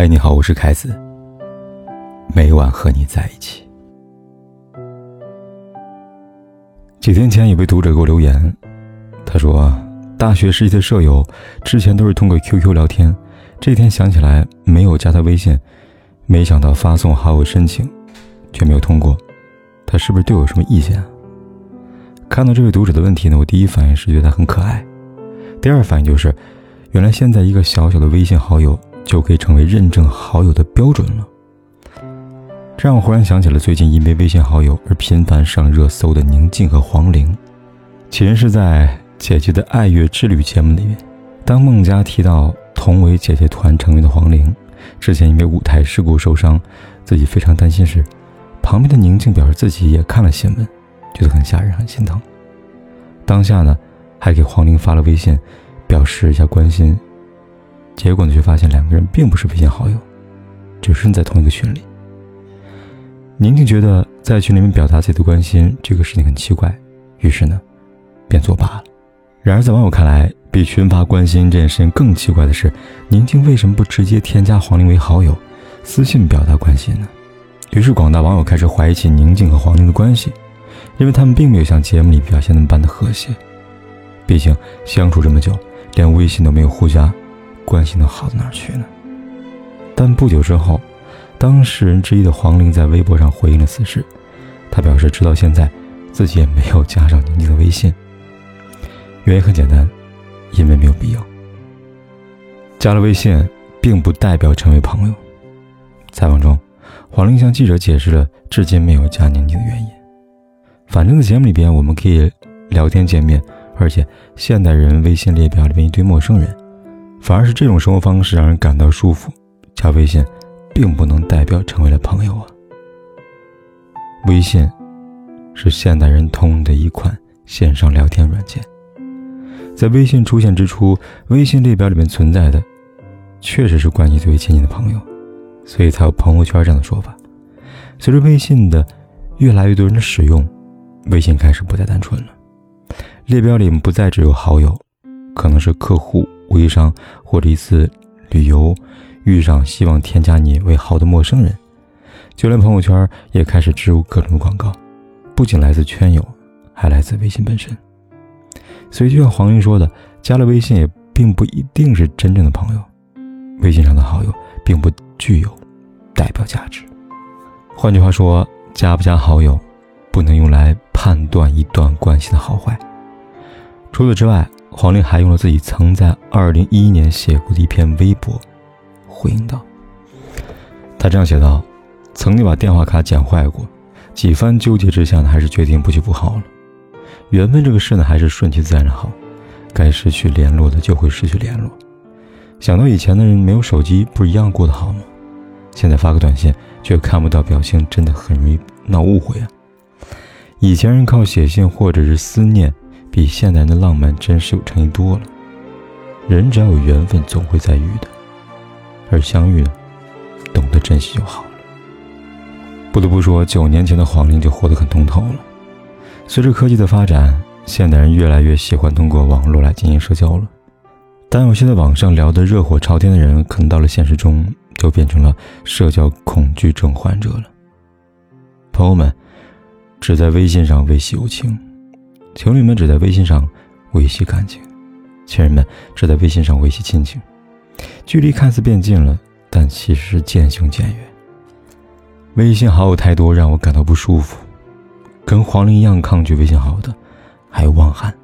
嗨，你好，我是凯子。每晚和你在一起。几天前，有位读者给我留言，他说：“大学时期的舍友之前都是通过 QQ 聊天，这天想起来没有加他微信，没想到发送好友申请，却没有通过，他是不是对我有什么意见？”看到这位读者的问题呢，我第一反应是觉得他很可爱，第二反应就是，原来现在一个小小的微信好友。就可以成为认证好友的标准了。这让我忽然想起了最近因为微信好友而频繁上热搜的宁静和黄龄。起因是在姐姐的爱乐之旅节目里面，当孟佳提到同为姐姐团成员的黄龄之前因为舞台事故受伤，自己非常担心时，旁边的宁静表示自己也看了新闻，觉得很吓人，很心疼。当下呢，还给黄龄发了微信，表示一下关心。结果呢，却发现两个人并不是微信好友，只是在同一个群里。宁静觉得在群里面表达自己的关心这个事情很奇怪，于是呢，便作罢了。然而在网友看来，比群发关心这件事情更奇怪的是，宁静为什么不直接添加黄龄为好友，私信表达关心呢？于是广大网友开始怀疑起宁静和黄龄的关系，因为他们并没有像节目里表现那么般的和谐。毕竟相处这么久，连微信都没有互加。关系能好到哪儿去呢？但不久之后，当事人之一的黄玲在微博上回应了此事。他表示，直到现在，自己也没有加上宁静的微信。原因很简单，因为没有必要。加了微信，并不代表成为朋友。采访中，黄玲向记者解释了至今没有加宁静的原因。反正，在节目里边，我们可以聊天见面，而且现代人微信列表里面一堆陌生人。反而是这种生活方式让人感到舒服。加微信，并不能代表成为了朋友啊。微信，是现代人通用的一款线上聊天软件。在微信出现之初，微信列表里面存在的，确实是关系最为亲近的朋友，所以才有朋友圈这样的说法。随着微信的越来越多人的使用，微信开始不再单纯了。列表里不再只有好友，可能是客户。微商或者一次旅游遇上希望添加你为好的陌生人，就连朋友圈也开始植入各种广告，不仅来自圈友，还来自微信本身。所以就像黄云说的，加了微信也并不一定是真正的朋友，微信上的好友并不具有代表价值。换句话说，加不加好友，不能用来判断一段关系的好坏。除此之外。黄龄还用了自己曾在二零一一年写过的一篇微博，回应道：“他这样写道，曾经把电话卡剪坏过，几番纠结之下呢，还是决定不去补号了。缘分这个事呢，还是顺其自然的好，该失去联络的就会失去联络。想到以前的人没有手机，不是一样过得好吗？现在发个短信却看不到表情，真的很容易闹误会啊。以前人靠写信或者是思念。”比现代人的浪漫真实有诚意多了。人只要有缘分，总会再遇的。而相遇，懂得珍惜就好了。不得不说，九年前的黄龄就活得很通透了。随着科技的发展，现代人越来越喜欢通过网络来进行社交了。但有些在网上聊得热火朝天的人，可能到了现实中就变成了社交恐惧症患者了。朋友们只在微信上维系友情。情侣们只在微信上维系感情，亲人们只在微信上维系亲情，距离看似变近了，但其实是渐行渐远。微信好友太多，让我感到不舒服。跟黄龄一样抗拒微信好友的，还有汪涵。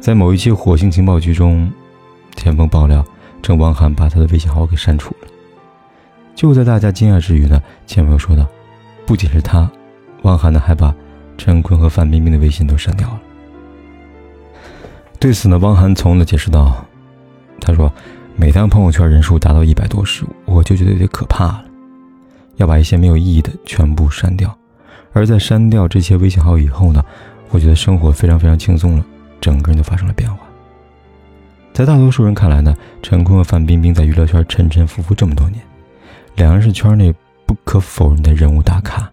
在某一期《火星情报局》中，前锋爆料称汪涵把他的微信好友给删除了。就在大家惊讶之余呢，前锋又说道：“不仅是他，汪涵呢还把。”陈坤和范冰冰的微信都删掉了。对此呢，汪涵从的解释道：“他说，每当朋友圈人数达到一百多时，我就觉得有点可怕了，要把一些没有意义的全部删掉。而在删掉这些微信号以后呢，我觉得生活非常非常轻松了，整个人都发生了变化。在大多数人看来呢，陈坤和范冰冰在娱乐圈沉沉浮浮这么多年，两人是圈内不可否认的人物大咖。”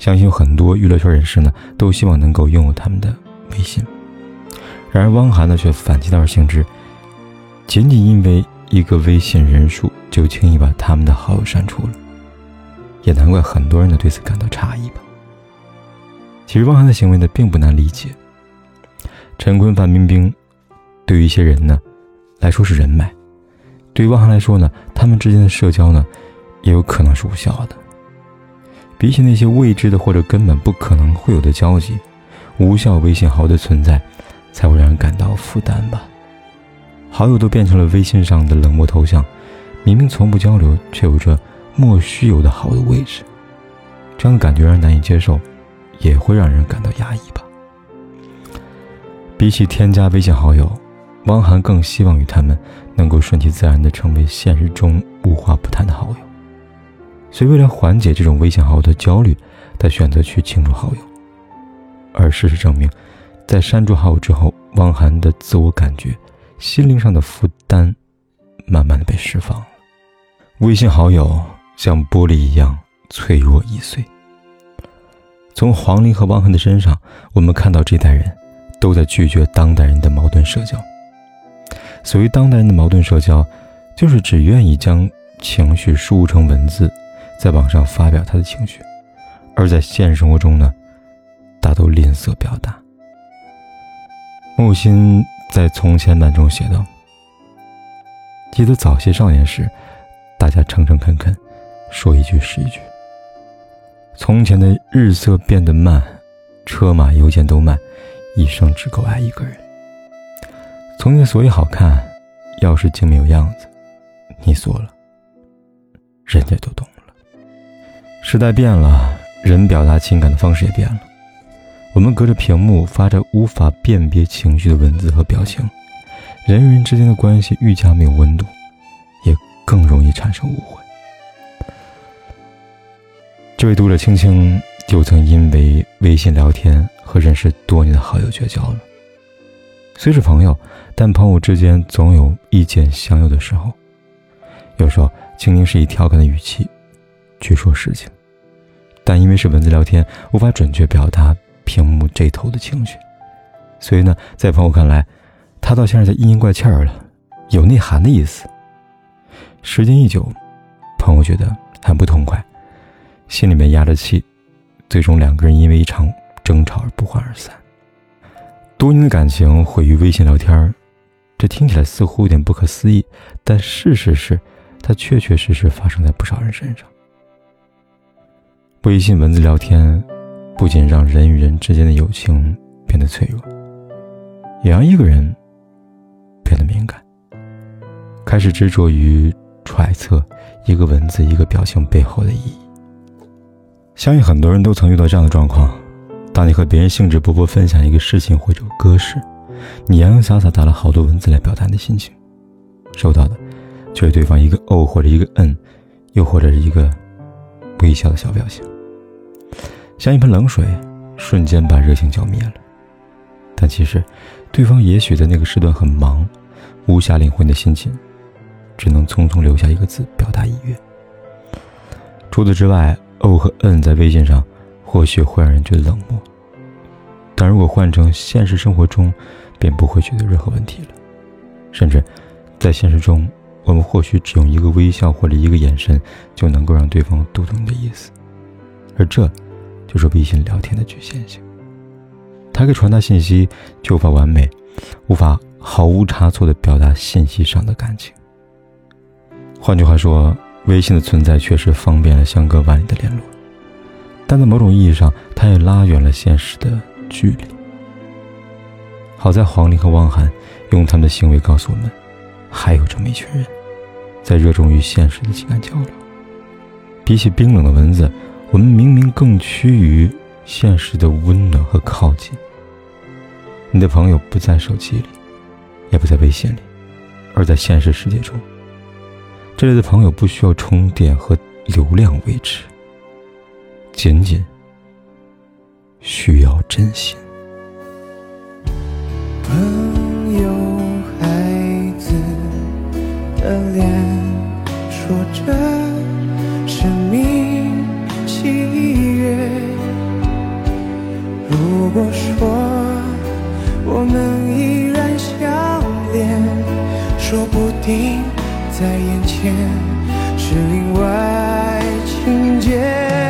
相信有很多娱乐圈人士呢，都希望能够拥有他们的微信。然而，汪涵呢却反其道而行之，仅仅因为一个微信人数就轻易把他们的好友删除了，也难怪很多人都对此感到诧异吧。其实汪涵的行为呢，并不难理解。陈坤、范冰冰，对于一些人呢，来说是人脉；对于汪涵来说呢，他们之间的社交呢，也有可能是无效的。比起那些未知的或者根本不可能会有的交集，无效微信好友的存在，才会让人感到负担吧。好友都变成了微信上的冷漠头像，明明从不交流，却有着莫须有的好的位置，这样的感觉让人难以接受，也会让人感到压抑吧。比起添加微信好友，汪涵更希望与他们能够顺其自然的成为现实中无话不谈的好友。所以，为了缓解这种微信好友的焦虑，他选择去清除好友。而事实证明，在删除好友之后，汪涵的自我感觉。心灵上的负担，慢慢的被释放了。微信好友像玻璃一样脆弱易碎。从黄龄和汪涵的身上，我们看到这代人都在拒绝当代人的矛盾社交。所谓当代人的矛盾社交，就是只愿意将情绪输入成文字，在网上发表他的情绪，而在现实生活中呢，大都吝啬表达。木心。在《从前慢》中写道：“记得早些少年时，大家诚诚恳恳，说一句是一句。从前的日色变得慢，车马邮件都慢，一生只够爱一个人。从前所以好看，要是精美有样子，你说了，人家都懂。时代变了，人表达情感的方式也变了。”我们隔着屏幕发着无法辨别情绪的文字和表情，人与人之间的关系愈加没有温度，也更容易产生误会。这位读者青青就曾因为微信聊天和认识多年的好友绝交了。虽是朋友，但朋友之间总有意见相右的时候。有时候，青青是以调侃的语气去说事情，但因为是文字聊天，无法准确表达。屏幕这头的情绪，所以呢，在朋友看来，他倒像是在阴阴怪气儿了，有内涵的意思。时间一久，朋友觉得很不痛快，心里面压着气，最终两个人因为一场争吵而不欢而散。多年的感情毁于微信聊天这听起来似乎有点不可思议，但事实是，它确确实实发生在不少人身上。微信文字聊天。不仅让人与人之间的友情变得脆弱，也让一个人变得敏感，开始执着于揣测一个文字、一个表情背后的意义。相信很多人都曾遇到这样的状况：当你和别人兴致勃勃分享一个事情或者歌时，你洋洋洒洒打了好多文字来表达你的心情，收到的却是对方一个哦或者一个嗯，又或者是一个微笑的小表情。像一盆冷水，瞬间把热情浇灭了。但其实，对方也许在那个时段很忙，无暇领会你的心情，只能匆匆留下一个字表达意愿。除此之外，哦和嗯在微信上，或许会让人觉得冷漠。但如果换成现实生活中，便不会觉得任何问题了。甚至，在现实中，我们或许只用一个微笑或者一个眼神，就能够让对方读懂你的意思。而这。就是微信聊天的局限性，它可以传达信息，却无法完美，无法毫无差错地表达信息上的感情。换句话说，微信的存在确实方便了相隔万里的联络，但在某种意义上，它也拉远了现实的距离。好在黄龄和汪涵用他们的行为告诉我们，还有这么一群人，在热衷于现实的情感交流。比起冰冷的文字。我们明明更趋于现实的温暖和靠近。你的朋友不在手机里，也不在微信里，而在现实世界中。这里的朋友不需要充电和流量维持，仅仅需要真心。我说我们依然相恋，说不定在眼前。是另外情节。